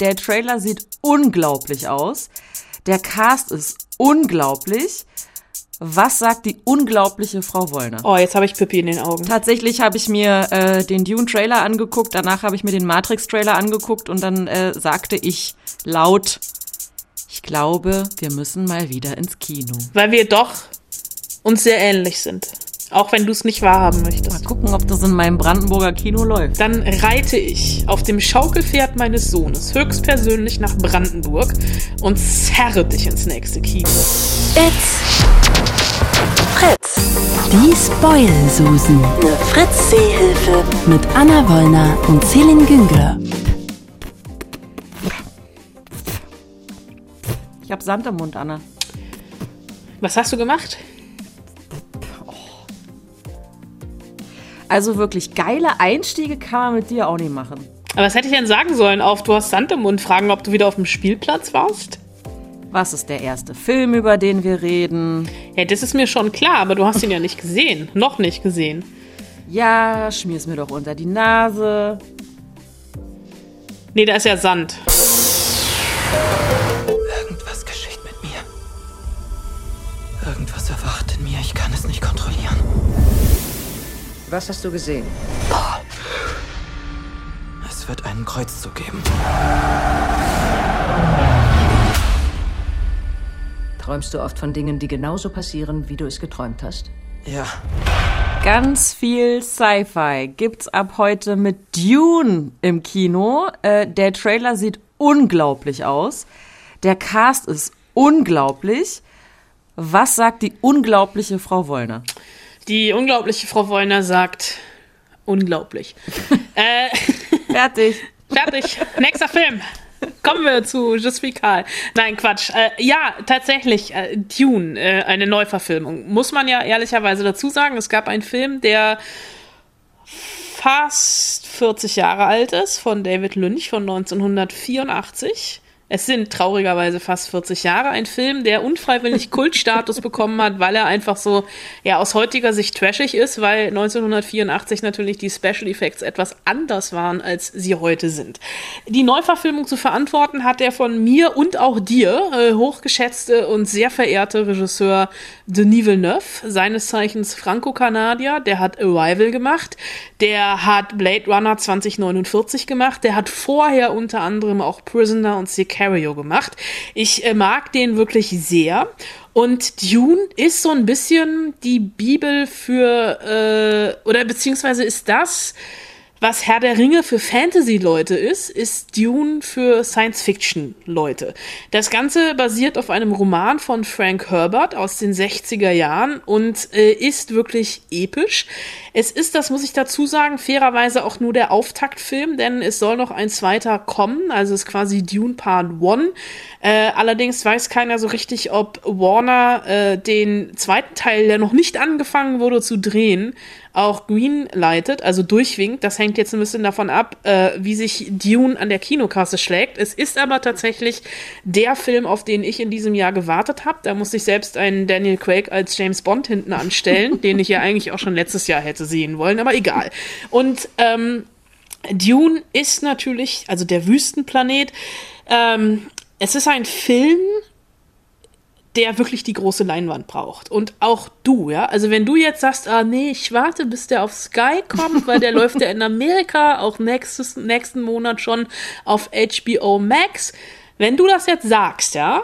Der Trailer sieht unglaublich aus. Der Cast ist unglaublich. Was sagt die unglaubliche Frau Wollner? Oh, jetzt habe ich Pippi in den Augen. Tatsächlich habe ich mir äh, den Dune-Trailer angeguckt, danach habe ich mir den Matrix-Trailer angeguckt und dann äh, sagte ich laut, ich glaube, wir müssen mal wieder ins Kino. Weil wir doch uns sehr ähnlich sind. Auch wenn du es nicht wahrhaben möchtest. Mal gucken, ob das in meinem Brandenburger Kino läuft. Dann reite ich auf dem Schaukelpferd meines Sohnes höchstpersönlich nach Brandenburg und zerre dich ins nächste Kino. It's Fritz. Die Spoil-Susen. Eine Fritz-Seehilfe. Mit Anna Wollner und Celine Güngler. Ich habe Sand im Mund, Anna. Was hast du gemacht? Also wirklich geile Einstiege kann man mit dir auch nicht machen. Aber was hätte ich denn sagen sollen auf Du hast Sand im Mund fragen, ob du wieder auf dem Spielplatz warst? Was ist der erste Film, über den wir reden? Ja, das ist mir schon klar, aber du hast ihn ja nicht gesehen. Noch nicht gesehen. Ja, schmier's mir doch unter die Nase. Nee, da ist ja Sand. Was hast du gesehen? Es wird einen Kreuzzug geben. Träumst du oft von Dingen, die genauso passieren, wie du es geträumt hast? Ja. Ganz viel Sci-Fi gibt's ab heute mit Dune im Kino. Äh, der Trailer sieht unglaublich aus. Der Cast ist unglaublich. Was sagt die unglaubliche Frau Wollner? Die unglaubliche Frau Wollner sagt unglaublich. äh, Fertig. fertig. Nächster Film. Kommen wir zu Je suis Karl. Nein, Quatsch. Äh, ja, tatsächlich, äh, Dune, äh, eine Neuverfilmung. Muss man ja ehrlicherweise dazu sagen, es gab einen Film, der fast 40 Jahre alt ist, von David Lynch von 1984. Es sind traurigerweise fast 40 Jahre. Ein Film, der unfreiwillig Kultstatus bekommen hat, weil er einfach so, ja, aus heutiger Sicht trashig ist, weil 1984 natürlich die Special Effects etwas anders waren, als sie heute sind. Die Neuverfilmung zu verantworten hat der von mir und auch dir äh, hochgeschätzte und sehr verehrte Regisseur Denis Villeneuve, seines Zeichens Franco-Kanadier. Der hat Arrival gemacht, der hat Blade Runner 2049 gemacht, der hat vorher unter anderem auch Prisoner und Sicario gemacht. Ich äh, mag den wirklich sehr. Und Dune ist so ein bisschen die Bibel für, äh, oder beziehungsweise ist das, was Herr der Ringe für Fantasy-Leute ist, ist Dune für Science-Fiction-Leute. Das Ganze basiert auf einem Roman von Frank Herbert aus den 60er Jahren und äh, ist wirklich episch. Es ist, das muss ich dazu sagen, fairerweise auch nur der Auftaktfilm, denn es soll noch ein zweiter kommen, also es ist quasi Dune Part 1. Äh, allerdings weiß keiner so richtig, ob Warner äh, den zweiten Teil, der noch nicht angefangen wurde zu drehen, auch green leitet, also durchwinkt. Das hängt jetzt ein bisschen davon ab, äh, wie sich Dune an der Kinokasse schlägt. Es ist aber tatsächlich der Film, auf den ich in diesem Jahr gewartet habe. Da musste ich selbst einen Daniel Craig als James Bond hinten anstellen, den ich ja eigentlich auch schon letztes Jahr hätte sehen wollen, aber egal. Und ähm, Dune ist natürlich, also der Wüstenplanet, ähm, es ist ein Film, der wirklich die große Leinwand braucht. Und auch du, ja. Also wenn du jetzt sagst, ah nee, ich warte, bis der auf Sky kommt, weil der läuft ja in Amerika auch nächstes, nächsten Monat schon auf HBO Max. Wenn du das jetzt sagst, ja,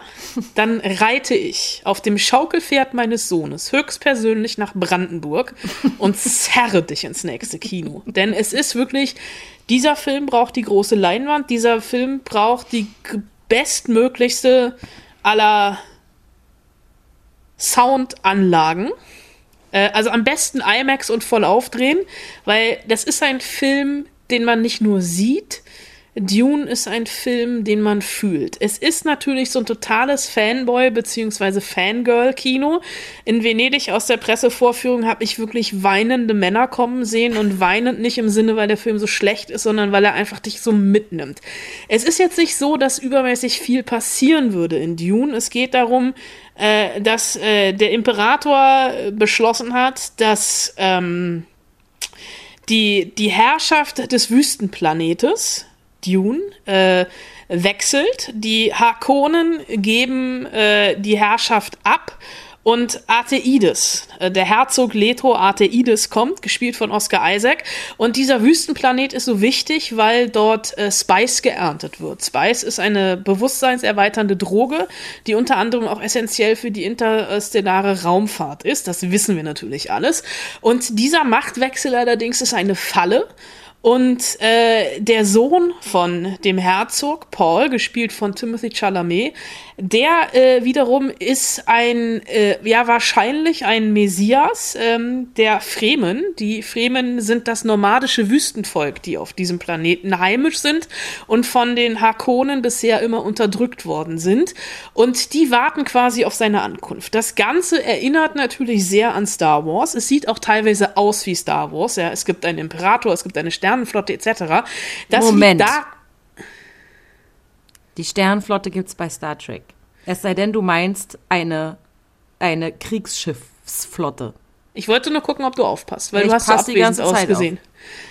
dann reite ich auf dem Schaukelpferd meines Sohnes höchstpersönlich nach Brandenburg und zerre dich ins nächste Kino. Denn es ist wirklich, dieser Film braucht die große Leinwand, dieser Film braucht die bestmöglichste aller Soundanlagen. Äh, also am besten IMAX und voll aufdrehen, weil das ist ein Film, den man nicht nur sieht. Dune ist ein Film, den man fühlt. Es ist natürlich so ein totales Fanboy- bzw. Fangirl-Kino. In Venedig aus der Pressevorführung habe ich wirklich weinende Männer kommen sehen und weinend nicht im Sinne, weil der Film so schlecht ist, sondern weil er einfach dich so mitnimmt. Es ist jetzt nicht so, dass übermäßig viel passieren würde in Dune. Es geht darum, äh, dass äh, der Imperator beschlossen hat, dass ähm, die, die Herrschaft des Wüstenplanetes, Dune, äh, wechselt. Die Harkonnen geben äh, die Herrschaft ab und Arteides, äh, der Herzog Leto Arteides kommt, gespielt von Oscar Isaac. Und dieser Wüstenplanet ist so wichtig, weil dort äh, Spice geerntet wird. Spice ist eine bewusstseinserweiternde Droge, die unter anderem auch essentiell für die interstellare Raumfahrt ist. Das wissen wir natürlich alles. Und dieser Machtwechsel allerdings ist eine Falle. Und äh, der Sohn von dem Herzog, Paul, gespielt von Timothy Chalamet, der äh, wiederum ist ein, äh, ja wahrscheinlich ein Messias ähm, der Fremen. Die Fremen sind das nomadische Wüstenvolk, die auf diesem Planeten heimisch sind und von den Harkonnen bisher immer unterdrückt worden sind. Und die warten quasi auf seine Ankunft. Das Ganze erinnert natürlich sehr an Star Wars. Es sieht auch teilweise aus wie Star Wars. Ja, es gibt einen Imperator, es gibt eine Sternenflotte etc. Das Moment. da Die Sternflotte gibt's bei Star Trek. Es sei denn, du meinst eine, eine Kriegsschiffsflotte. Ich wollte nur gucken, ob du aufpasst, weil Ich du hast so abwesend ganze Zeit ausgesehen.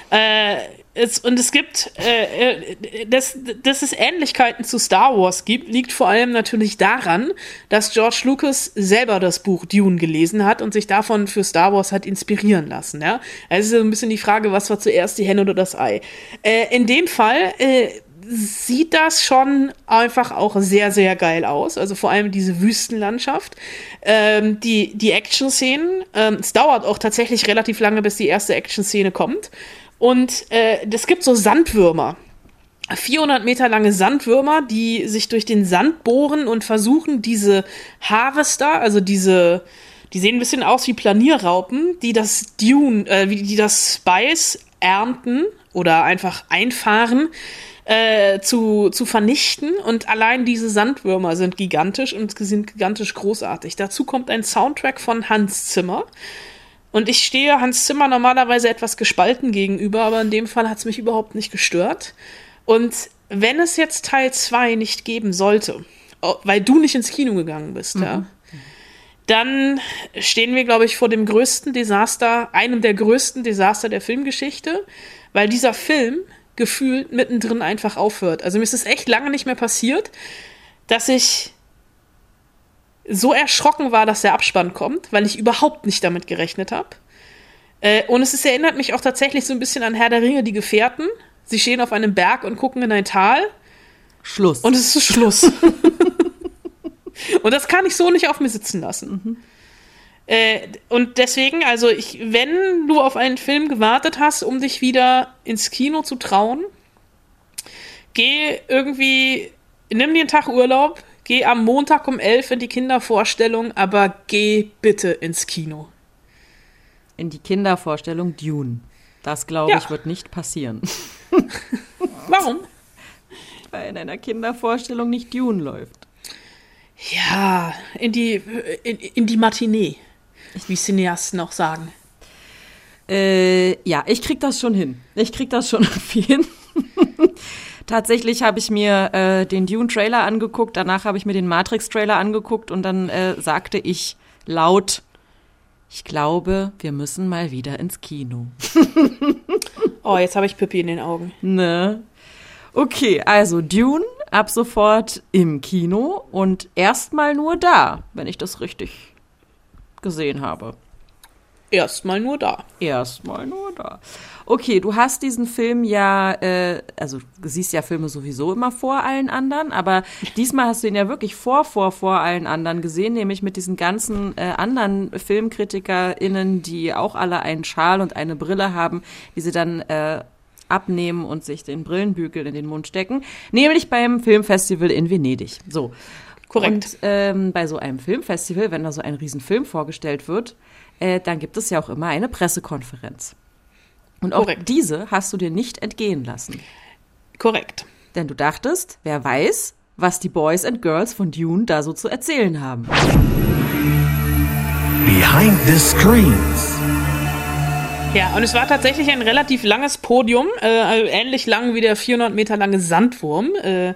Äh, es, und es gibt, äh, äh, dass, dass es Ähnlichkeiten zu Star Wars gibt, liegt vor allem natürlich daran, dass George Lucas selber das Buch Dune gelesen hat und sich davon für Star Wars hat inspirieren lassen. Ja? Also es ist so ein bisschen die Frage, was war zuerst die Henne oder das Ei. Äh, in dem Fall äh, sieht das schon einfach auch sehr, sehr geil aus. Also vor allem diese Wüstenlandschaft. Ähm, die die Action-Szenen. Ähm, es dauert auch tatsächlich relativ lange, bis die erste Action-Szene kommt. Und äh, es gibt so Sandwürmer. 400 Meter lange Sandwürmer, die sich durch den Sand bohren und versuchen, diese Harvester, also diese, die sehen ein bisschen aus wie Planierraupen, die das Dune, äh, die das Spice ernten oder einfach einfahren, äh, zu, zu vernichten. Und allein diese Sandwürmer sind gigantisch und sind gigantisch großartig. Dazu kommt ein Soundtrack von Hans Zimmer. Und ich stehe Hans Zimmer normalerweise etwas gespalten gegenüber, aber in dem Fall hat es mich überhaupt nicht gestört. Und wenn es jetzt Teil 2 nicht geben sollte, weil du nicht ins Kino gegangen bist, ja, dann stehen wir, glaube ich, vor dem größten Desaster, einem der größten Desaster der Filmgeschichte, weil dieser Film gefühlt mittendrin einfach aufhört. Also mir ist es echt lange nicht mehr passiert, dass ich so erschrocken war, dass der Abspann kommt, weil ich überhaupt nicht damit gerechnet habe. Äh, und es ist, erinnert mich auch tatsächlich so ein bisschen an Herr der Ringe, die Gefährten. Sie stehen auf einem Berg und gucken in ein Tal Schluss. und es ist Schluss. und das kann ich so nicht auf mir sitzen lassen. Äh, und deswegen, also ich, wenn du auf einen Film gewartet hast, um dich wieder ins Kino zu trauen, geh irgendwie, nimm dir einen Tag Urlaub, geh am Montag um 11 in die Kindervorstellung, aber geh bitte ins Kino. In die Kindervorstellung Dune. Das, glaube Ja. ich, wird nicht passieren. Warum? Weil in einer Kindervorstellung nicht Dune läuft. Ja, in die, in, in die Matinee, wie Cineasten auch sagen. Äh, ja, ich krieg das schon hin. Ich krieg das schon irgendwie hin. Tatsächlich habe ich mir äh, den Dune-Trailer angeguckt, danach habe ich mir den Matrix-Trailer angeguckt und dann äh, sagte ich laut, ich glaube, wir müssen mal wieder ins Kino. Oh, jetzt habe ich Pippi in den Augen. Ne? Okay, also Dune ab sofort im Kino und erstmal nur da, wenn ich das richtig gesehen habe. Erstmal nur da. Erstmal nur da. Okay, du hast diesen Film ja, äh, also du siehst ja Filme sowieso immer vor allen anderen, aber diesmal hast du ihn ja wirklich vor, vor, vor allen anderen gesehen, nämlich mit diesen ganzen äh, anderen FilmkritikerInnen, die auch alle einen Schal und eine Brille haben, die sie dann äh, abnehmen und sich den Brillenbügel in den Mund stecken, nämlich beim Filmfestival in Venedig. So. Korrekt. Und ähm, bei so einem Filmfestival, wenn da so ein Riesenfilm vorgestellt wird, äh, dann gibt es ja auch immer eine Pressekonferenz. Und auch Korrekt. diese hast du dir nicht entgehen lassen. Korrekt. Denn du dachtest, wer weiß, was die Boys and Girls von Dune da so zu erzählen haben. Behind the screens. Ja, und es war tatsächlich ein relativ langes Podium, äh, ähnlich lang wie der 400 Meter lange Sandwurm, äh,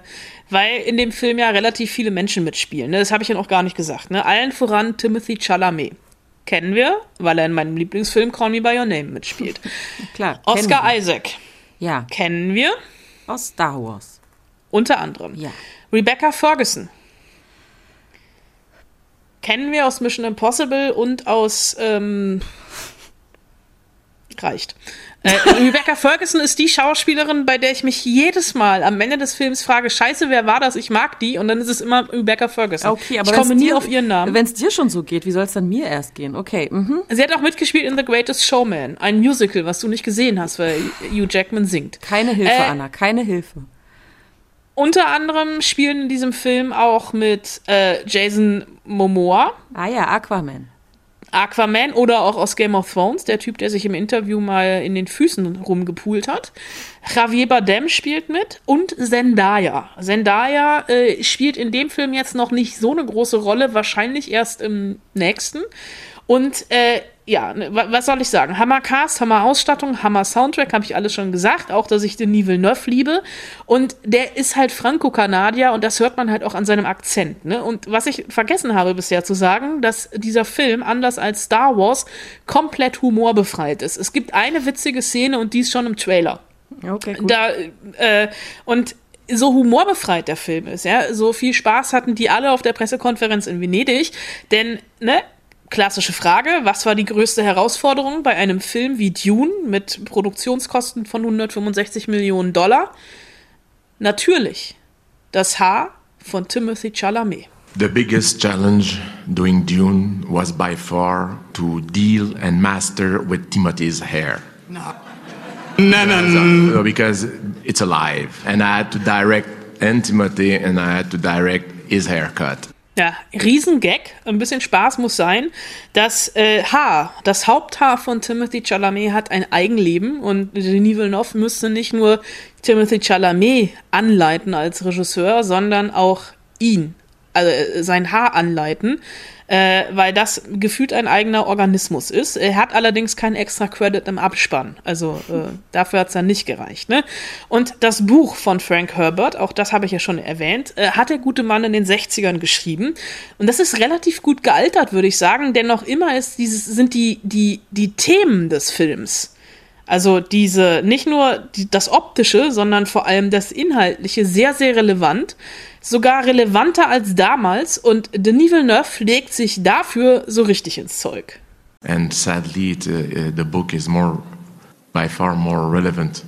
weil in dem Film ja relativ viele Menschen mitspielen. Ne? Das habe ich ja noch gar nicht gesagt. Ne? Allen voran Timothy Chalamet. Kennen wir, weil er in meinem Lieblingsfilm Call Me By Your Name mitspielt. Klar. Oscar Isaac. Ja, kennen wir. aus Star Wars. Unter anderem. Ja. Rebecca Ferguson. Kennen wir aus Mission Impossible und aus ähm, reicht. Äh, Rebecca Ferguson ist die Schauspielerin, bei der ich mich jedes Mal am Ende des Films frage, scheiße, wer war das? Ich mag die. Und dann ist es immer Rebecca Ferguson. Okay, aber ich komme nie dir- auf ihren Namen. Wenn es dir schon so geht, wie soll es dann mir erst gehen? Okay, mhm. Sie hat auch mitgespielt in The Greatest Showman, ein Musical, was du nicht gesehen hast, weil Hugh Jackman singt. keine Hilfe, Äh, Anna, keine Hilfe. Unter anderem spielen in diesem Film auch mit äh, Jason Momoa, Ah ja, Aquaman. Aquaman oder auch aus Game of Thrones, der Typ, der sich im Interview mal in den Füßen rumgepult hat. Javier Bardem spielt mit und Zendaya. Zendaya äh, spielt in dem Film jetzt noch nicht so eine große Rolle, wahrscheinlich erst im nächsten. Und äh, ja, ne, wa- was soll ich sagen? Hammer Cast, Hammer Ausstattung, Hammer Soundtrack, habe ich alles schon gesagt. Auch, dass ich den Villeneuve liebe. Und der ist halt Franco-Kanadier und das hört man halt auch an seinem Akzent. Ne? Und was ich vergessen habe bisher zu sagen, dass dieser Film, anders als Star Wars, komplett humorbefreit ist. Es gibt eine witzige Szene und die ist schon im Trailer. Okay, gut. Da, äh, und so humorbefreit der Film ist, ja, so viel Spaß hatten die alle auf der Pressekonferenz in Venedig, denn, ne, klassische Frage, was war die größte Herausforderung bei einem Film wie Dune mit Produktionskosten von 165 Millionen Dollar? Natürlich, das Haar von Timothy Chalamet. The biggest challenge doing Dune was by far to deal and master with Timothy's hair. No, no, no. Uh, Because it's alive. And I had to direct and Timothy and I had to direct his haircut. Ja, Riesengag, ein bisschen Spaß muss sein. Das äh, Haar, das Haupthaar von Timothy Chalamet hat ein Eigenleben und Denis Villeneuve müsste nicht nur Timothy Chalamet anleiten als Regisseur, sondern auch ihn, äh, sein Haar anleiten, äh, weil das gefühlt ein eigener Organismus ist. Er hat allerdings keinen extra Credit im Abspann, also äh, dafür hat es dann nicht gereicht. Ne? Und das Buch von Frank Herbert, auch das habe ich ja schon erwähnt, äh, hat der gute Mann in den 60ern geschrieben. Und das ist relativ gut gealtert, würde ich sagen, denn noch immer ist dieses, sind die, die, die Themen des Films. Also diese, nicht nur die, das Optische, sondern vor allem das Inhaltliche sehr, sehr relevant. Sogar relevanter als damals. Und Denis Villeneuve legt sich dafür so richtig ins Zeug. And sadly, it, uh, uh, the book is more, by far more relevant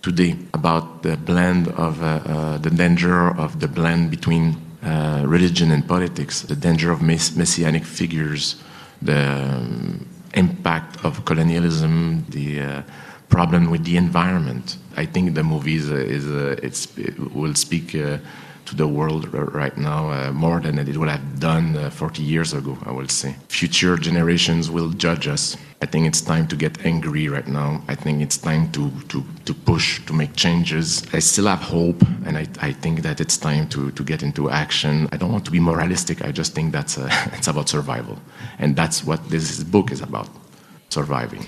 today about the blend of uh, uh, the danger of the blend between uh, religion and politics, the danger of mess- messianic figures, the um, impact of colonialism, the uh, problem with the environment. I think the movie is, is it will speak. To the world right now uh, more than it would have done uh, 40 years ago, I will say. Future generations will judge us. I think it's time to get angry right now. I think it's time to, to, to push, to make changes. I still have hope, and I, I think that it's time to, to get into action. I don't want to be moralistic, I just think that's uh, it's about survival. And that's what this book is about surviving.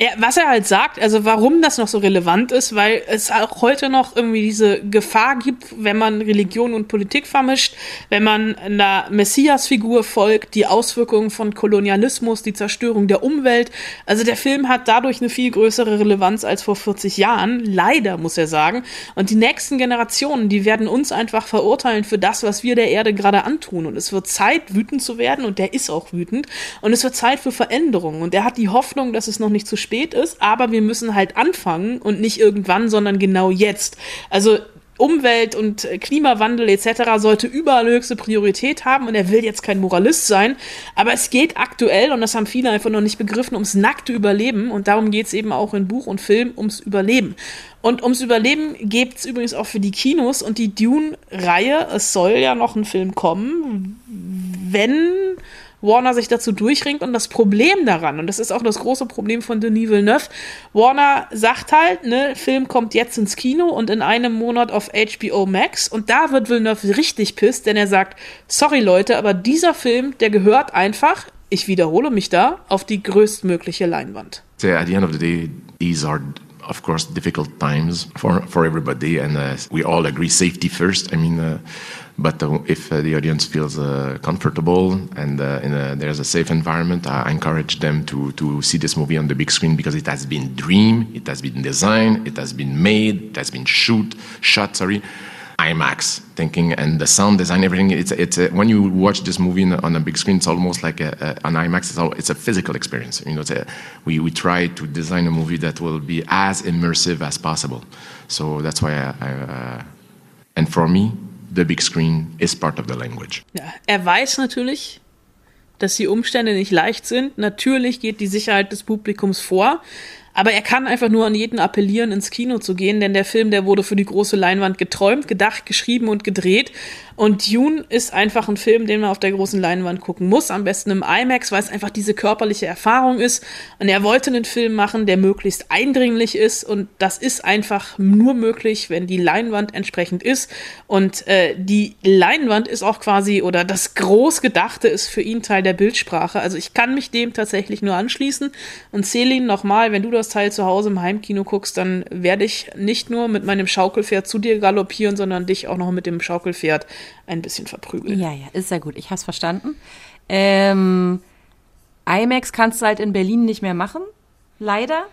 Ja, was er halt sagt, also warum das noch so relevant ist, weil es auch heute noch irgendwie diese Gefahr gibt, wenn man Religion und Politik vermischt, wenn man einer Messias-Figur folgt, die Auswirkungen von Kolonialismus, die Zerstörung der Umwelt. Also der Film hat dadurch eine viel größere Relevanz als vor 40 Jahren, leider muss er sagen. Und die nächsten Generationen, die werden uns einfach verurteilen für das, was wir der Erde gerade antun. Und es wird Zeit, wütend zu werden, und der ist auch wütend. Und es wird Zeit für Veränderungen. Und er hat die Hoffnung, dass es noch nicht zu spät ist, aber wir müssen halt anfangen und nicht irgendwann, sondern genau jetzt. Also Umwelt und Klimawandel etc. sollte überall höchste Priorität haben und er will jetzt kein Moralist sein, aber es geht aktuell, und das haben viele einfach noch nicht begriffen, ums nackte Überleben und darum geht es eben auch in Buch und Film ums Überleben. Und ums Überleben geht es übrigens auch für die Kinos und die Dune-Reihe, es soll ja noch ein Film kommen, wenn Warner sich dazu durchringt und das Problem daran, und das ist auch das große Problem von Denis Villeneuve, Warner sagt halt, ne, Film kommt jetzt ins Kino und in einem Monat auf HBO Max und da wird Villeneuve richtig pisst, denn er sagt, sorry Leute, aber dieser Film, der gehört einfach, ich wiederhole mich da, auf die größtmögliche Leinwand. So at the end of the day, these are, of course, difficult times for, for everybody, and uh, we all agree safety first. I mean, uh, but uh, if uh, the audience feels uh, comfortable and a, there's a safe environment, I encourage them to, to see this movie on the big screen because it has been dreamed, it has been designed, it has been made, it has been shoot, shot, sorry. IMAX, thinking and the sound design, everything. It's it's a, when you watch this movie on, a big screen, it's almost like a, an IMAX. It's, all, it's a physical experience. You know, a, we we try to design a movie that will be as immersive as possible. So that's why I, I uh, and for me, the big screen is part of the language. Ja, er weiß natürlich, dass die Umstände nicht leicht sind. Natürlich geht die Sicherheit des Publikums vor. Aber er kann einfach nur an jeden appellieren, ins Kino zu gehen, denn der Film, der wurde für die große Leinwand geträumt, gedacht, geschrieben und gedreht. Und Dune ist einfach ein Film, den man auf der großen Leinwand gucken muss. Am besten im IMAX, weil es einfach diese körperliche Erfahrung ist. Und er wollte einen Film machen, der möglichst eindringlich ist. Und das ist einfach nur möglich, wenn die Leinwand entsprechend ist. Und äh, die Leinwand ist auch quasi, oder das Großgedachte ist für ihn Teil der Bildsprache. Also ich kann mich dem tatsächlich nur anschließen. Und Celine, nochmal, wenn du das Teil zu Hause im Heimkino guckst, dann werde ich nicht nur mit meinem Schaukelpferd zu dir galoppieren, sondern dich auch noch mit dem Schaukelpferd ein bisschen verprügeln. Ja, ja, ist ja gut. Ich hab's verstanden. Ähm, IMAX kannst du halt in Berlin nicht mehr machen. Leider.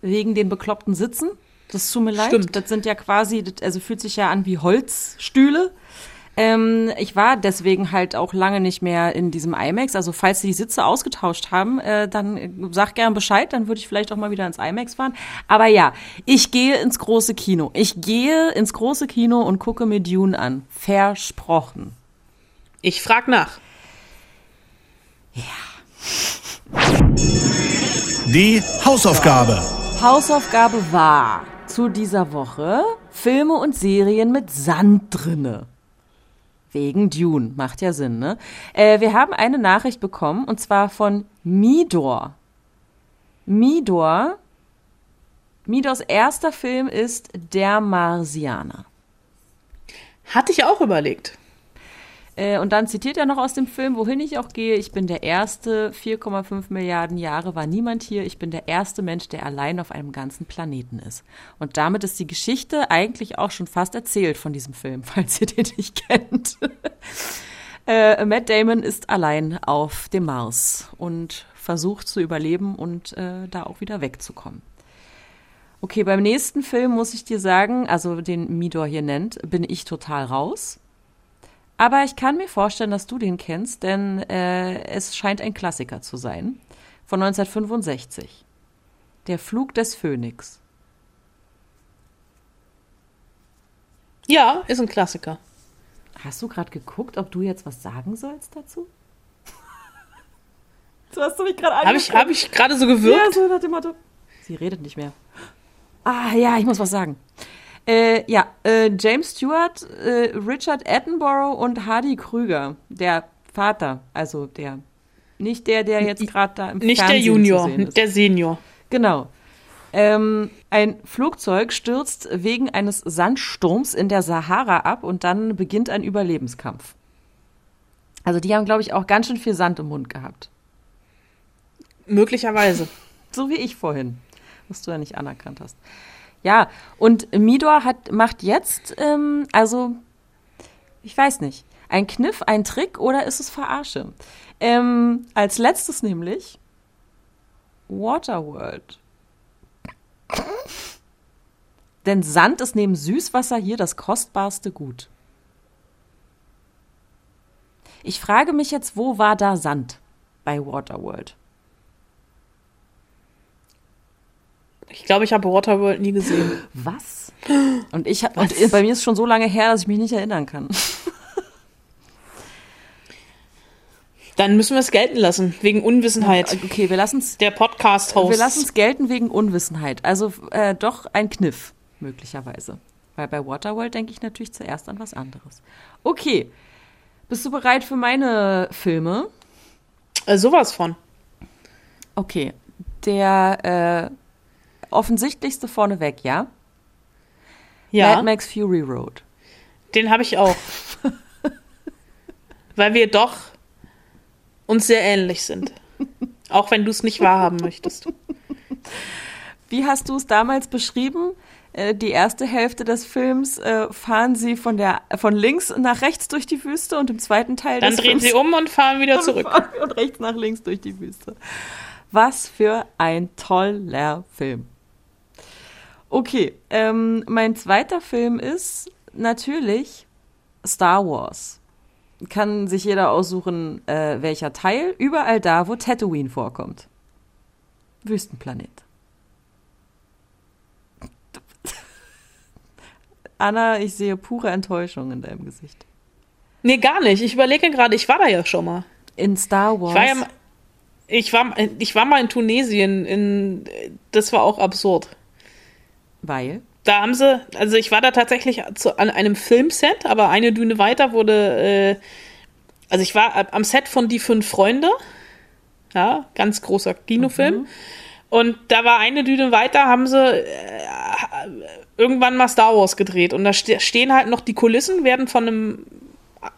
Wegen den bekloppten Sitzen. Das tut mir leid. Stimmt. Das sind ja quasi, also fühlt sich ja an wie Holzstühle. Ähm, ich war deswegen halt auch lange nicht mehr in diesem IMAX. Also falls sie die Sitze ausgetauscht haben, äh, dann sag gern Bescheid, dann würde ich vielleicht auch mal wieder ins IMAX fahren. Aber ja, ich gehe ins große Kino. Ich gehe ins große Kino und gucke mir Dune an. Versprochen. Ich frag nach. Die Hausaufgabe. Hausaufgabe war zu dieser Woche Filme und Serien mit Sand drinne. Wegen Dune, macht ja Sinn, ne? Äh, wir haben eine Nachricht bekommen und zwar von Midor. Midor. Midors erster Film ist Der Marsianer. Hatte ich auch überlegt. Äh, und dann zitiert er noch aus dem Film, wohin ich auch gehe. Ich bin der erste, 4,5 Milliarden Jahre war niemand hier. Ich bin der erste Mensch, der allein auf einem ganzen Planeten ist. Und damit ist die Geschichte eigentlich auch schon fast erzählt von diesem Film, falls ihr den nicht kennt. äh, Matt Damon ist allein auf dem Mars und versucht zu überleben und äh, da auch wieder wegzukommen. Okay, beim nächsten Film muss ich dir sagen, also den Midor hier nennt, bin ich total raus. Aber ich kann mir vorstellen, dass du den kennst, denn äh, es scheint ein Klassiker zu sein. Von 1965. Der Flug des Phönix. Ja, ist ein Klassiker. Hast du gerade geguckt, ob du jetzt was sagen sollst dazu? Du hast du mich gerade Habe ich, hab ich gerade so gewirkt? Ja, so nach dem Motto. Sie redet nicht mehr. Ah, ja, ich muss was sagen. Äh, ja, äh, James Stewart, äh, Richard Attenborough und Hardy Krüger, der Vater, also der, nicht der, der jetzt gerade da im Nicht der Fernsehen Junior, zu sehen ist. der Senior. Genau. Ähm, ein Flugzeug stürzt wegen eines Sandsturms in der Sahara ab und dann beginnt ein Überlebenskampf. Also die haben, glaube ich, auch ganz schön viel Sand im Mund gehabt. Möglicherweise. So wie ich vorhin, was du ja nicht anerkannt hast. Ja, und Midor hat, macht jetzt, ähm, also, ich weiß nicht, ein Kniff, ein Trick oder ist es Verarsche? Ähm, als letztes nämlich Waterworld. Denn Sand ist neben Süßwasser hier das kostbarste Gut. Ich frage mich jetzt, wo war da Sand bei Waterworld? Ich glaube, ich habe Waterworld nie gesehen. Was? Und ich hab, und bei mir ist schon so lange her, dass ich mich nicht erinnern kann. Dann müssen wir es gelten lassen, wegen Unwissenheit. Okay, wir lassen es Der Podcast-Host. wir lassen's gelten wegen Unwissenheit. Also äh, doch ein Kniff möglicherweise, weil bei Waterworld denke ich natürlich zuerst an was anderes. Okay, bist du bereit für meine Filme? äh, sowas von. Okay, der äh, offensichtlichste vorneweg, ja? Ja, Mad Max Fury Road. den habe ich auch. Weil wir doch uns sehr ähnlich sind. Auch wenn du es nicht wahrhaben möchtest. Wie hast du es damals beschrieben? Äh, Die erste Hälfte des Films äh, fahren sie von der von links nach rechts durch die Wüste und im zweiten Teil Dann drehen Films sie um und fahren wieder zurück. fahren und rechts nach links durch die Wüste. Was für ein toller Film. Okay, ähm, mein zweiter Film ist natürlich Star Wars. Kann sich jeder aussuchen, äh, welcher Teil. Überall da, wo Tatooine vorkommt. Wüstenplanet. Anna, ich sehe pure Enttäuschung in deinem Gesicht. Nee, gar nicht. Ich überlege gerade, ich war da ja schon mal. In Star Wars. Ich war, ja, mal- ich war, ich war mal in Tunesien. In, das war auch absurd. Weil? Da haben sie, also ich war da tatsächlich zu, an einem Filmset, aber eine Düne weiter wurde, äh, also ich war am Set von Die Fünf Freunde, ja, ganz großer Kinofilm. Und da war eine Düne weiter, haben sie äh, irgendwann mal Star Wars gedreht. Und da ste stehen halt noch die Kulissen, werden von einem,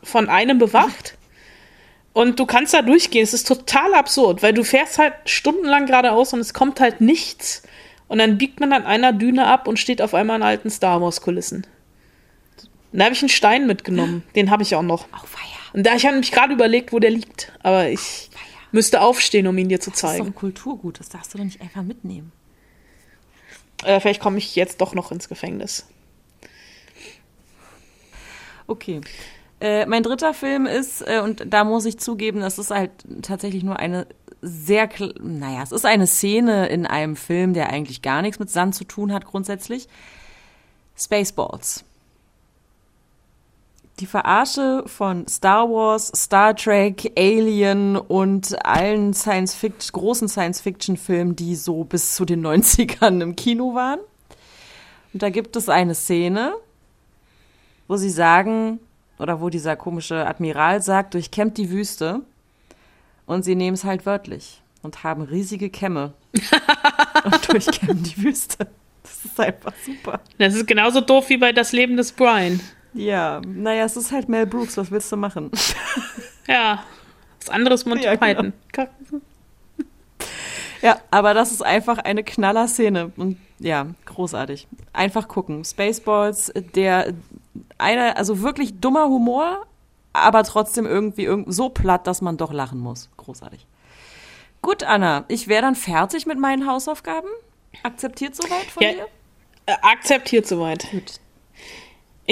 von einem bewacht. Und du kannst da durchgehen. Es ist total absurd, weil du fährst halt stundenlang geradeaus und es kommt halt nichts. Und dann biegt man an einer Düne ab und steht auf einmal in alten Star Wars-Kulissen. Da habe ich einen Stein mitgenommen. Den habe ich auch noch. Auf Feier. Und da ich habe mich gerade überlegt, wo der liegt. Aber ich müsste aufstehen, um ihn dir zu Das ist doch zeigen. ein Kulturgut, das darfst du doch nicht einfach mitnehmen. Äh, vielleicht komme ich jetzt doch noch ins Gefängnis. Okay. Äh, mein dritter Film ist, äh, und da muss ich zugeben, das ist halt tatsächlich nur eine sehr, naja, es ist eine Szene in einem Film, der eigentlich gar nichts mit Sand zu tun hat grundsätzlich. Spaceballs. Die Verarsche von Star Wars, Star Trek, Alien und allen Science Fiction, großen Science-Fiction-Filmen, die so bis zu den 90ern im Kino waren. Und da gibt es eine Szene, wo sie sagen, oder wo dieser komische Admiral sagt, durchkämmt die Wüste. Und sie nehmen es halt wörtlich und haben riesige Kämme und durchkämmen die Wüste. Das ist einfach super. Das ist genauso doof wie bei Das Leben des Brian. Ja, naja, es ist halt Mel Brooks, was willst du machen? Ja, was anderes Monty Ja, genau. Python. Ja, aber das ist einfach eine Knaller-Szene und ja, großartig. Einfach gucken. Spaceballs, der eine, also wirklich dummer Humor, aber trotzdem irgendwie irgend- so platt, dass man doch lachen muss. Großartig. Gut, Anna, ich wäre dann fertig mit meinen Hausaufgaben. Akzeptiert soweit von Ja. dir? Äh, akzeptiert soweit. Gut.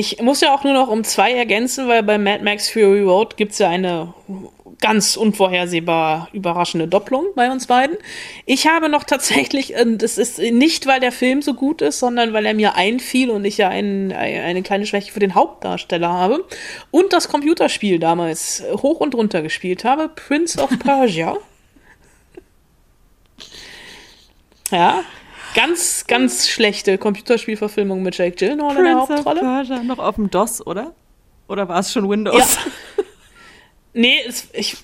Ich muss ja auch nur noch um zwei ergänzen, weil bei Mad Max Fury Road gibt es ja eine ganz unvorhersehbar überraschende Doppelung bei uns beiden. Ich habe noch tatsächlich, äh, das ist nicht, weil der Film so gut ist, sondern weil er mir einfiel und ich ja ein, eine kleine Schwäche für den Hauptdarsteller habe und das Computerspiel damals hoch und runter gespielt habe, Prince of Persia. Ja, ganz, ganz schlechte Computerspielverfilmung mit Jake Gyllenhaal in der Prince of Hauptrolle. Persia noch auf dem DOS, oder? Oder war es schon Windows? Ja. Nee, es, ich.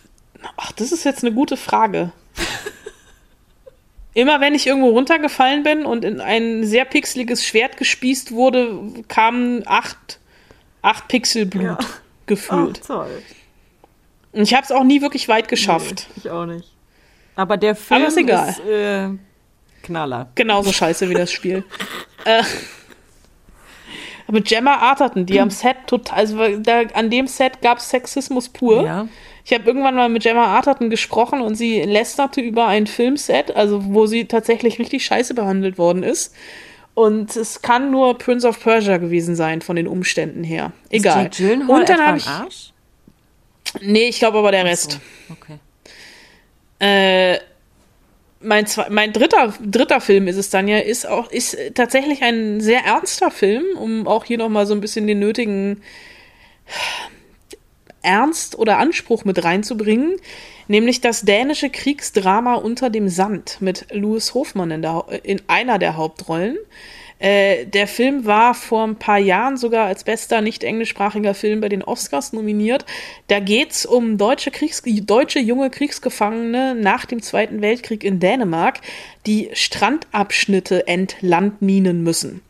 Ach, das ist jetzt eine gute Frage. Immer wenn ich irgendwo runtergefallen bin und in ein sehr pixeliges Schwert gespießt wurde, kamen acht, acht Pixel Blut Ja. gefühlt. Ach, toll. Und ich habe es auch nie wirklich weit geschafft. Nee, ich auch nicht. Aber der Film Aber ist ist äh, Knaller. Genauso scheiße wie das Spiel. äh, mit Gemma Arterton, die am Set total, also da, an dem Set gab es Sexismus pur. Ja. Ich habe irgendwann mal mit Gemma Arterton gesprochen und sie lästerte über ein Filmset, also wo sie tatsächlich richtig scheiße behandelt worden ist. Und es kann nur Prince of Persia gewesen sein von den Umständen her. Egal. Ist Gyllenhaal und dann habe ich. Arsch? Nee, ich glaube aber der Rest. So, okay. Äh, mein, zwei, mein dritter, dritter Film ist es dann ja, ist auch, ist tatsächlich ein sehr ernster Film, um auch hier nochmal so ein bisschen den nötigen Ernst oder Anspruch mit reinzubringen, nämlich das dänische Kriegsdrama Unter dem Sand mit Louis Hofmann in, der, in einer der Hauptrollen. Äh, der Film war vor ein paar Jahren sogar als bester nicht englischsprachiger Film bei den Oscars nominiert. Da geht's um deutsche, Kriegs deutsche junge Kriegsgefangene nach dem Zweiten Weltkrieg in Dänemark, die Strandabschnitte entlandminen müssen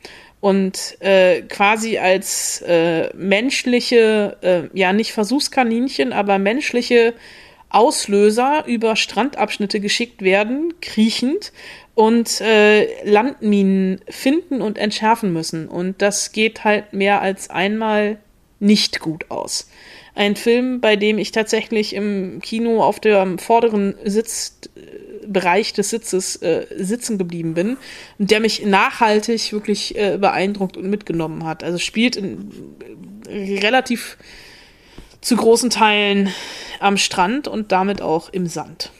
und äh, quasi als äh, menschliche, äh, ja nicht Versuchskaninchen, aber menschliche Auslöser über Strandabschnitte geschickt werden, kriechend und äh, Landminen finden und entschärfen müssen. Und das geht halt mehr als einmal nicht gut aus. Ein Film, bei dem ich tatsächlich im Kino auf dem vorderen Sitz äh, Bereich des Sitzes äh, sitzen geblieben bin und der mich nachhaltig wirklich äh, beeindruckt und mitgenommen hat. Also spielt in äh, relativ zu großen Teilen am Strand und damit auch im Sand.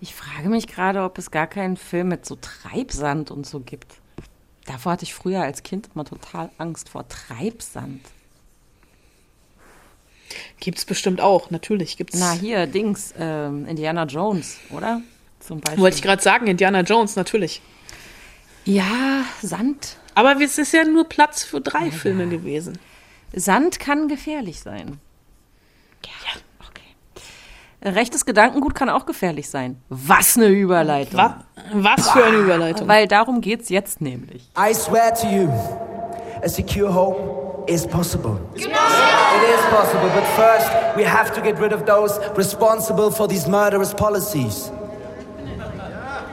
Ich frage mich gerade, ob es gar keinen Film mit so Treibsand und so gibt. Davor hatte ich früher als Kind immer total Angst vor Treibsand. Gibt's bestimmt auch, natürlich gibt's. Na, hier, Dings, ähm, Indiana Jones, oder? Zum Beispiel. Wollte ich gerade sagen, Indiana Jones, natürlich. Ja, Sand. Aber es ist ja nur Platz für drei Filme gewesen. Sand kann gefährlich sein. Ja. Rechtes Gedankengut kann auch gefährlich sein. Was eine Überleitung. Was, was für eine Überleitung. Weil darum geht's jetzt nämlich. I swear to you, a secure home is possible. It is possible, but first we have to get rid of those responsible for these murderous policies.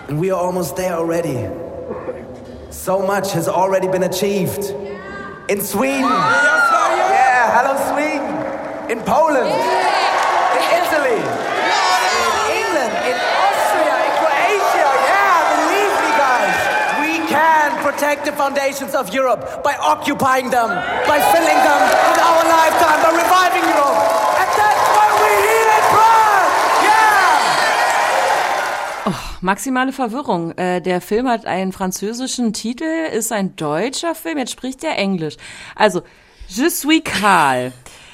And we are almost there already. So much has already been achieved. In Sweden. Yeah, hello Sweden. In Poland. In Italy. In England. In Austria. In Croatia. Yeah, believe me guys. We can protect the foundations of Europe by occupying them, by filling them with our lifetime, by reviving Europe. And that's why we're here in Prague. Yeah! Maximale Verwirrung. Äh, der Film hat einen französischen Titel, ist ein deutscher Film, jetzt spricht er Englisch. Also, Je suis Karl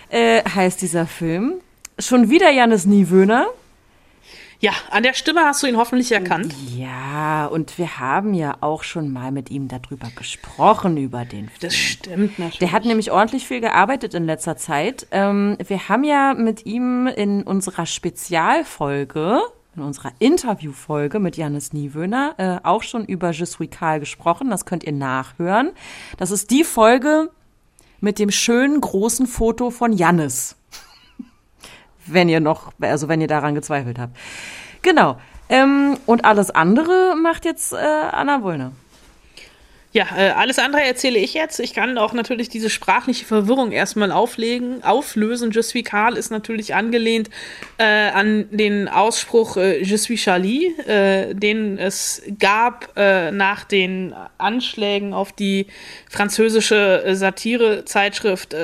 äh, heißt dieser Film. Schon wieder Janis Niewöhner. Ja, an der Stimme hast du ihn hoffentlich erkannt. Ja, und wir haben ja auch schon mal mit ihm darüber gesprochen, über den Film. Das stimmt natürlich. Der hat nämlich ordentlich viel gearbeitet in letzter Zeit. Ähm, wir haben ja mit ihm in unserer Spezialfolge, in unserer Interviewfolge mit Janis Niewöhner, äh, auch schon über Je suis Karl gesprochen. Das könnt ihr nachhören. Das ist die Folge mit dem schönen großen Foto von Jannis. Wenn ihr noch, also wenn ihr daran gezweifelt habt. Genau. Ähm, und alles andere macht jetzt äh, Anna Wollner. Ja, äh, alles andere erzähle ich jetzt. Ich kann auch natürlich diese sprachliche Verwirrung erstmal auflegen, auflösen. Je suis Karl ist natürlich angelehnt äh, an den Ausspruch äh, Je suis Charlie, äh, den es gab äh, nach den Anschlägen auf die französische Satirezeitschrift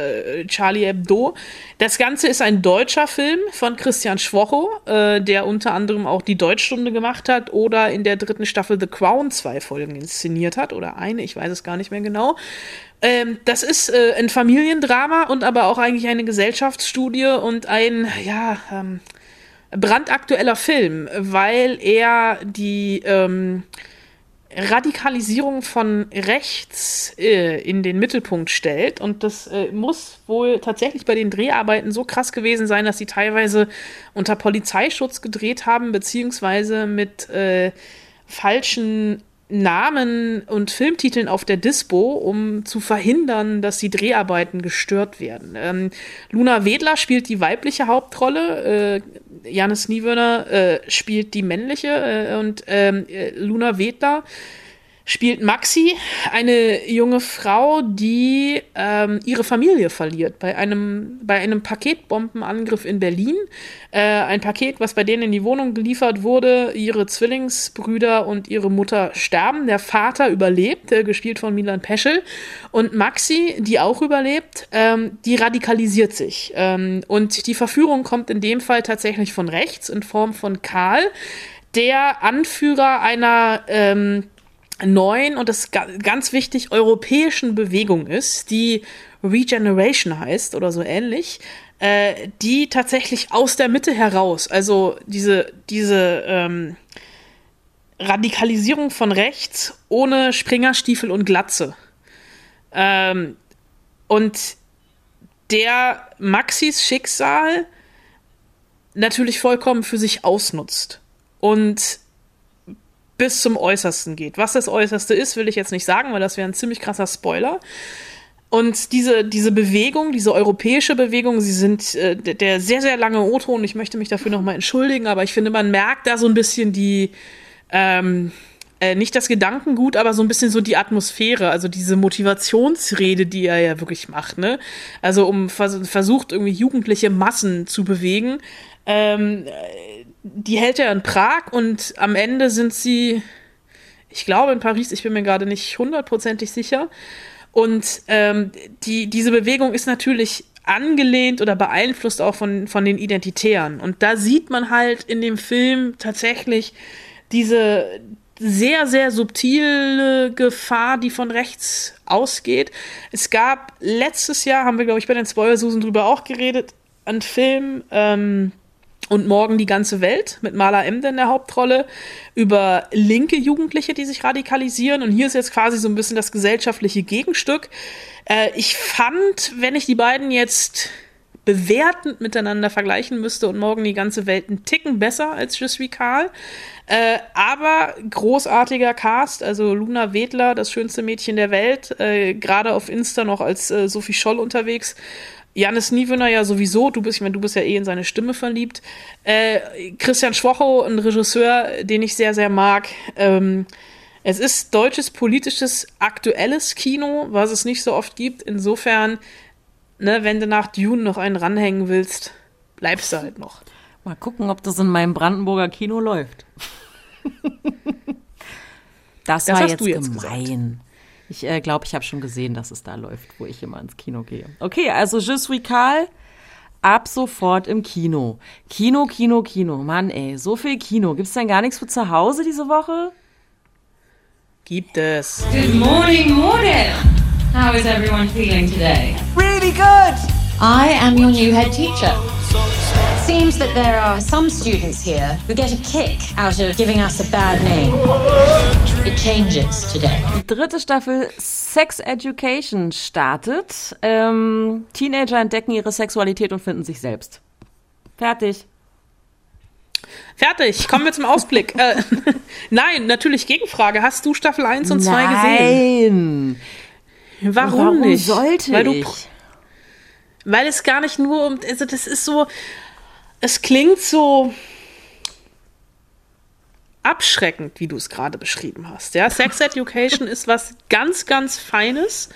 Charlie Hebdo. Das Ganze ist ein deutscher Film von Christian Schwocho, der unter anderem auch die Deutschstunde gemacht hat oder in der dritten Staffel The Crown zwei Folgen inszeniert hat oder eine, ich weiß es gar nicht mehr genau. Ähm, das ist äh, ein Familiendrama und aber auch eigentlich eine Gesellschaftsstudie und ein, ja, ähm, brandaktueller Film, weil er die ähm, Radikalisierung von rechts äh, in den Mittelpunkt stellt. Und das äh, muss wohl tatsächlich bei den Dreharbeiten so krass gewesen sein, dass sie teilweise unter Polizeischutz gedreht haben, beziehungsweise mit äh, falschen Namen und Filmtiteln auf der Dispo, um zu verhindern, dass die Dreharbeiten gestört werden. Ähm, Luna Wedler spielt die weibliche Hauptrolle, äh, Janis Niewöhner äh, spielt die männliche äh, und ähm, äh, Luna Wedler spielt Maxi, eine junge Frau, die ähm, ihre Familie verliert bei einem, bei einem Paketbombenangriff in Berlin. Äh, ein Paket, was bei denen in die Wohnung geliefert wurde. Ihre Zwillingsbrüder und ihre Mutter sterben. Der Vater überlebt, äh, gespielt von Milan Peschel. Und Maxi, die auch überlebt, ähm, die radikalisiert sich. Ähm, und die Verführung kommt in dem Fall tatsächlich von rechts in Form von Karl, der Anführer einer ähm, neuen und das ganz wichtig europäischen Bewegung ist, die Regeneration heißt oder so ähnlich, äh, die tatsächlich aus der Mitte heraus, also diese, diese ähm, Radikalisierung von rechts ohne Springerstiefel und Glatze. Ähm, und der Maxis Schicksal natürlich vollkommen für sich ausnutzt. Und bis zum Äußersten geht. Was das Äußerste ist, will ich jetzt nicht sagen, weil das wäre ein ziemlich krasser Spoiler. Und diese, diese Bewegung, diese europäische Bewegung, sie sind äh, der sehr, sehr lange O-Ton. Ich möchte mich dafür nochmal entschuldigen, aber ich finde, man merkt da so ein bisschen die, ähm, äh, nicht das Gedankengut, aber so ein bisschen so die Atmosphäre, also diese Motivationsrede, die er ja wirklich macht, ne? Also um vers versucht, irgendwie jugendliche Massen zu bewegen. Ähm, die hält er in Prag und am Ende sind sie, ich glaube in Paris, ich bin mir gerade nicht hundertprozentig sicher. Und ähm, die, diese Bewegung ist natürlich angelehnt oder beeinflusst auch von, von den Identitären. Und da sieht man halt in dem Film tatsächlich diese sehr, sehr subtile Gefahr, die von rechts ausgeht. Es gab letztes Jahr, haben wir, glaube ich, bei den Spoilersusen drüber auch geredet, einen Film, ähm, und morgen die ganze Welt mit Mala Emde in der Hauptrolle über linke Jugendliche, die sich radikalisieren. Und hier ist jetzt quasi so ein bisschen das gesellschaftliche Gegenstück. Äh, ich fand, wenn ich die beiden jetzt bewertend miteinander vergleichen müsste und morgen die ganze Welt einen Ticken besser als Je suis Karl. Äh, aber großartiger Cast, also Luna Wedler, das schönste Mädchen der Welt, äh, gerade auf Insta noch als äh, Sophie Scholl unterwegs. Janis Niewöhner ja sowieso, du bist, ich meine, du bist ja eh in seine Stimme verliebt. Äh, Christian Schwocho, ein Regisseur, den ich sehr, sehr mag. Ähm, es ist deutsches politisches aktuelles Kino, was es nicht so oft gibt. Insofern, ne, wenn du nach Dune noch einen ranhängen willst, bleibst du halt noch. Mal gucken, ob das in meinem Brandenburger Kino läuft. das, das war jetzt, jetzt gemein. Gesagt. Ich äh, glaube, ich habe schon gesehen, dass es da läuft, wo ich immer ins Kino gehe. Okay, also Je suis Karl ab sofort im Kino. Kino, Kino, Kino. Mann, ey, so viel Kino. Gibt's denn gar nichts für zu Hause diese Woche? Gibt es. Good morning, morning. How is everyone feeling today? Really good. I am your new head teacher seems that there are some students here who get a kick out of giving us a bad name. It changes today. Die dritte Staffel Sex Education startet. Ähm, Teenager entdecken ihre Sexualität und finden sich selbst. Fertig. Fertig, kommen wir zum Ausblick. äh, nein, natürlich Gegenfrage. Hast du Staffel 1 und 2 gesehen? Nein. Warum, Warum nicht? sollte weil du, ich? Weil es gar nicht nur um, also das ist so, es klingt so abschreckend, wie du es gerade beschrieben hast. Ja, Sex Education ist was ganz, ganz Feines,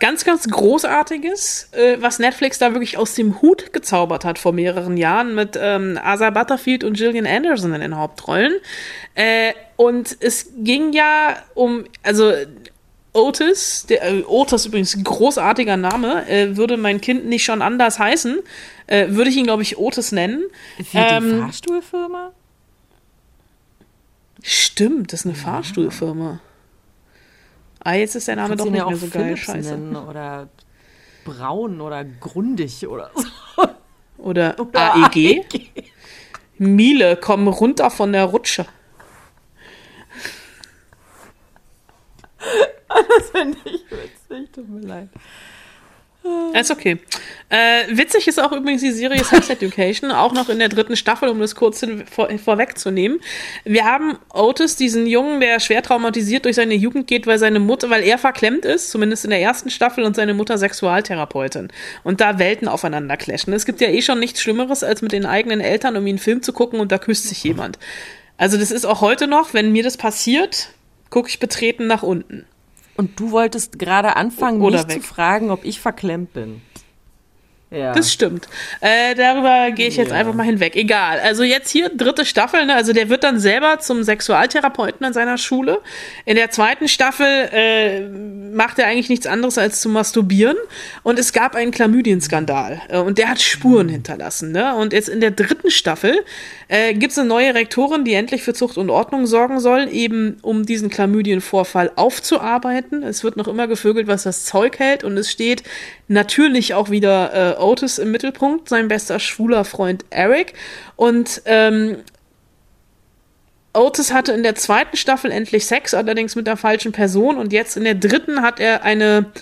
ganz, ganz Großartiges, äh, was Netflix da wirklich aus dem Hut gezaubert hat vor mehreren Jahren mit ähm, Asa Butterfield und Gillian Anderson in den Hauptrollen. Äh, und es ging ja um, also Otis, der, äh, Otis übrigens ein großartiger Name, äh, würde mein Kind nicht schon anders heißen, äh, würde ich ihn, glaube ich, Otis nennen. Wie ähm, die Fahrstuhlfirma? Stimmt, das ist eine ja. Fahrstuhlfirma. Ah, jetzt ist der Name doch nicht mehr so geil. Scheiße. Oder Braun oder Grundig oder so. Oder, oder AEG. AEG. Miele, komm runter von der Rutsche. Das finde ich witzig, tut mir leid. Ist okay. Äh, witzig ist auch übrigens die Serie Sex Education, auch noch in der dritten Staffel, um das kurz vor, vorwegzunehmen. Wir haben Otis, diesen Jungen, der schwer traumatisiert durch seine Jugend geht, weil seine Mutter, weil er verklemmt ist, zumindest in der ersten Staffel, und seine Mutter Sexualtherapeutin. Und da Welten aufeinander clashen. Es gibt ja eh schon nichts Schlimmeres, als mit den eigenen Eltern, um einen Film zu gucken und da küsst sich jemand. Also das ist auch heute noch, wenn mir das passiert, gucke ich betreten nach unten. Und du wolltest gerade anfangen, Oder mich weg. zu fragen, ob ich verklemmt bin. Ja. Das stimmt. Äh, darüber gehe ich jetzt ja. einfach mal hinweg. Egal. Also jetzt hier dritte Staffel. Ne? Also der wird dann selber zum Sexualtherapeuten an seiner Schule. In der zweiten Staffel äh, macht er eigentlich nichts anderes als zu masturbieren. Und es gab einen Chlamydienskandal. Äh, und der hat Spuren mhm. hinterlassen. Ne? Und jetzt in der dritten Staffel äh, gibt es eine neue Rektorin, die endlich für Zucht und Ordnung sorgen soll, eben um diesen Chlamydienvorfall aufzuarbeiten. Es wird noch immer gevögelt, was das Zeug hält. Und es steht natürlich auch wieder äh, Otis im Mittelpunkt, sein bester schwuler Freund Eric. Und ähm, Otis hatte in der zweiten Staffel endlich Sex, allerdings mit der falschen Person. Und jetzt in der dritten hat er eine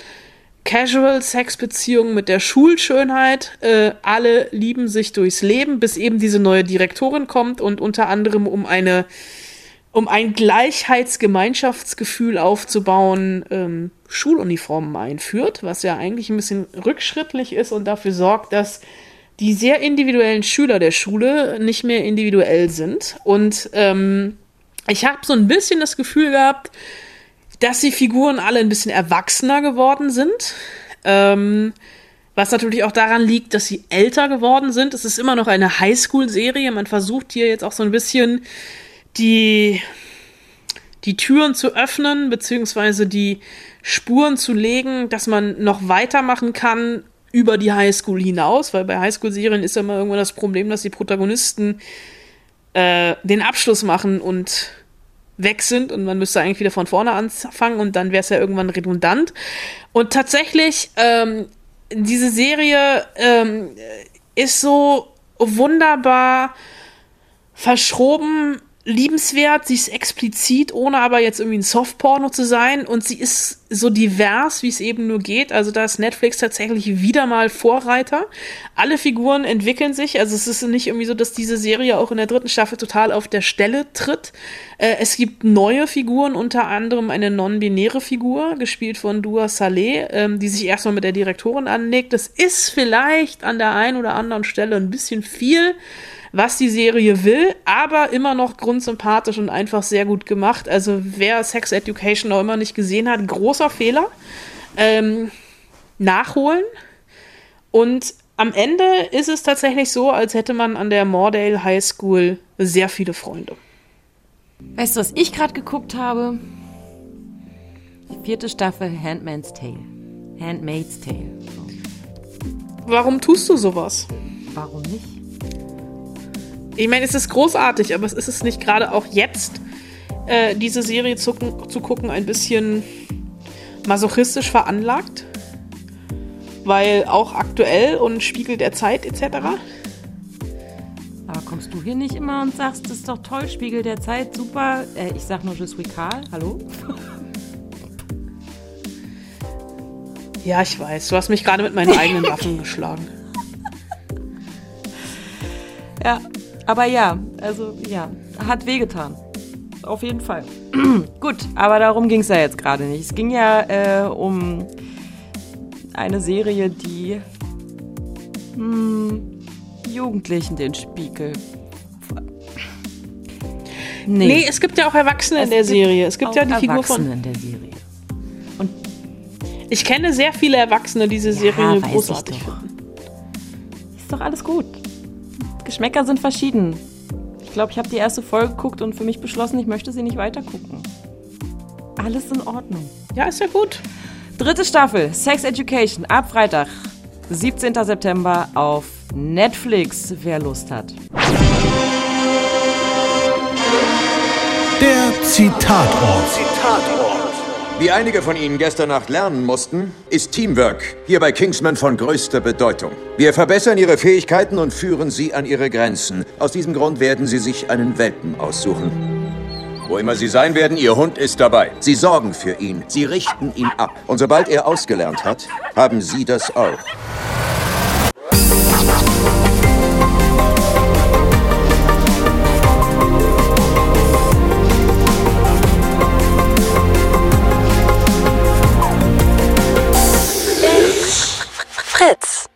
Casual-Sex-Beziehung mit der Schulschönheit. Äh, alle lieben sich durchs Leben, bis eben diese neue Direktorin kommt und unter anderem um eine um ein Gleichheitsgemeinschaftsgefühl aufzubauen, ähm, Schuluniformen einführt, was ja eigentlich ein bisschen rückschrittlich ist und dafür sorgt, dass die sehr individuellen Schüler der Schule nicht mehr individuell sind. Und ähm, ich habe so ein bisschen das Gefühl gehabt, dass die Figuren alle ein bisschen erwachsener geworden sind. Ähm, Was natürlich auch daran liegt, dass sie älter geworden sind. Es ist immer noch eine Highschool-Serie. Man versucht hier jetzt auch so ein bisschen die, die Türen zu öffnen, beziehungsweise die Spuren zu legen, dass man noch weitermachen kann über die Highschool hinaus, weil bei Highschool-Serien ist ja immer irgendwann das Problem, dass die Protagonisten äh, den Abschluss machen und weg sind und man müsste eigentlich wieder von vorne anfangen und dann wäre es ja irgendwann redundant. Und tatsächlich, ähm, diese Serie ähm, ist so wunderbar verschroben liebenswert, sie ist explizit, ohne aber jetzt irgendwie ein Softporno zu sein und sie ist so divers, wie es eben nur geht. Also da ist Netflix tatsächlich wieder mal Vorreiter. Alle Figuren entwickeln sich, also es ist nicht irgendwie so, dass diese Serie auch in der dritten Staffel total auf der Stelle tritt. Äh, es gibt neue Figuren, unter anderem eine non-binäre Figur, gespielt von Dua Saleh, ähm, die sich erstmal mit der Direktorin anlegt. Das ist vielleicht an der einen oder anderen Stelle ein bisschen viel was die Serie will, aber immer noch grundsympathisch und einfach sehr gut gemacht. Also wer Sex Education noch immer nicht gesehen hat, großer Fehler. Ähm, nachholen. Und am Ende ist es tatsächlich so, als hätte man an der Mordale High School sehr viele Freunde. Weißt du, was ich gerade geguckt habe? Die vierte Staffel Handmaid's Tale. Handmaid's Tale. Warum tust du sowas? Warum nicht? Ich meine, es ist großartig, aber es ist es nicht gerade auch jetzt, äh, diese Serie zu, zu gucken, ein bisschen masochistisch veranlagt? Weil auch aktuell und Spiegel der Zeit etc. Aber kommst du hier nicht immer und sagst, das ist doch toll, Spiegel der Zeit, super. Äh, ich sag nur Je suis Karl, hallo? Ja, ich weiß. Du hast mich gerade mit meinen eigenen Waffen geschlagen. Ja, aber ja, also ja, hat wehgetan. Auf jeden Fall. Gut, aber darum ging es ja jetzt gerade nicht. Es ging ja äh, um eine Serie, die hm, Jugendlichen den Spiegel. Nee. nee. es gibt ja auch Erwachsene es in der Serie. Es gibt ja die Figur von. in der Serie. Und ich kenne sehr viele Erwachsene, die diese Serie ja, großartig finden. Ist doch alles gut. Geschmäcker sind verschieden. Ich glaube, ich habe die erste Folge geguckt und für mich beschlossen, ich möchte sie nicht weiter gucken. Alles in Ordnung. Ja, ist ja gut. Dritte Staffel, Sex Education, ab Freitag, 17. September auf Netflix, wer Lust hat. Der Zitatort. Zitatort. Wie einige von Ihnen gestern Nacht lernen mussten, ist Teamwork hier bei Kingsman von größter Bedeutung. Wir verbessern Ihre Fähigkeiten und führen Sie an Ihre Grenzen. Aus diesem Grund werden Sie sich einen Welpen aussuchen. Wo immer Sie sein werden, Ihr Hund ist dabei. Sie sorgen für ihn, Sie richten ihn ab. Und sobald er ausgelernt hat, haben Sie das auch. Fritz.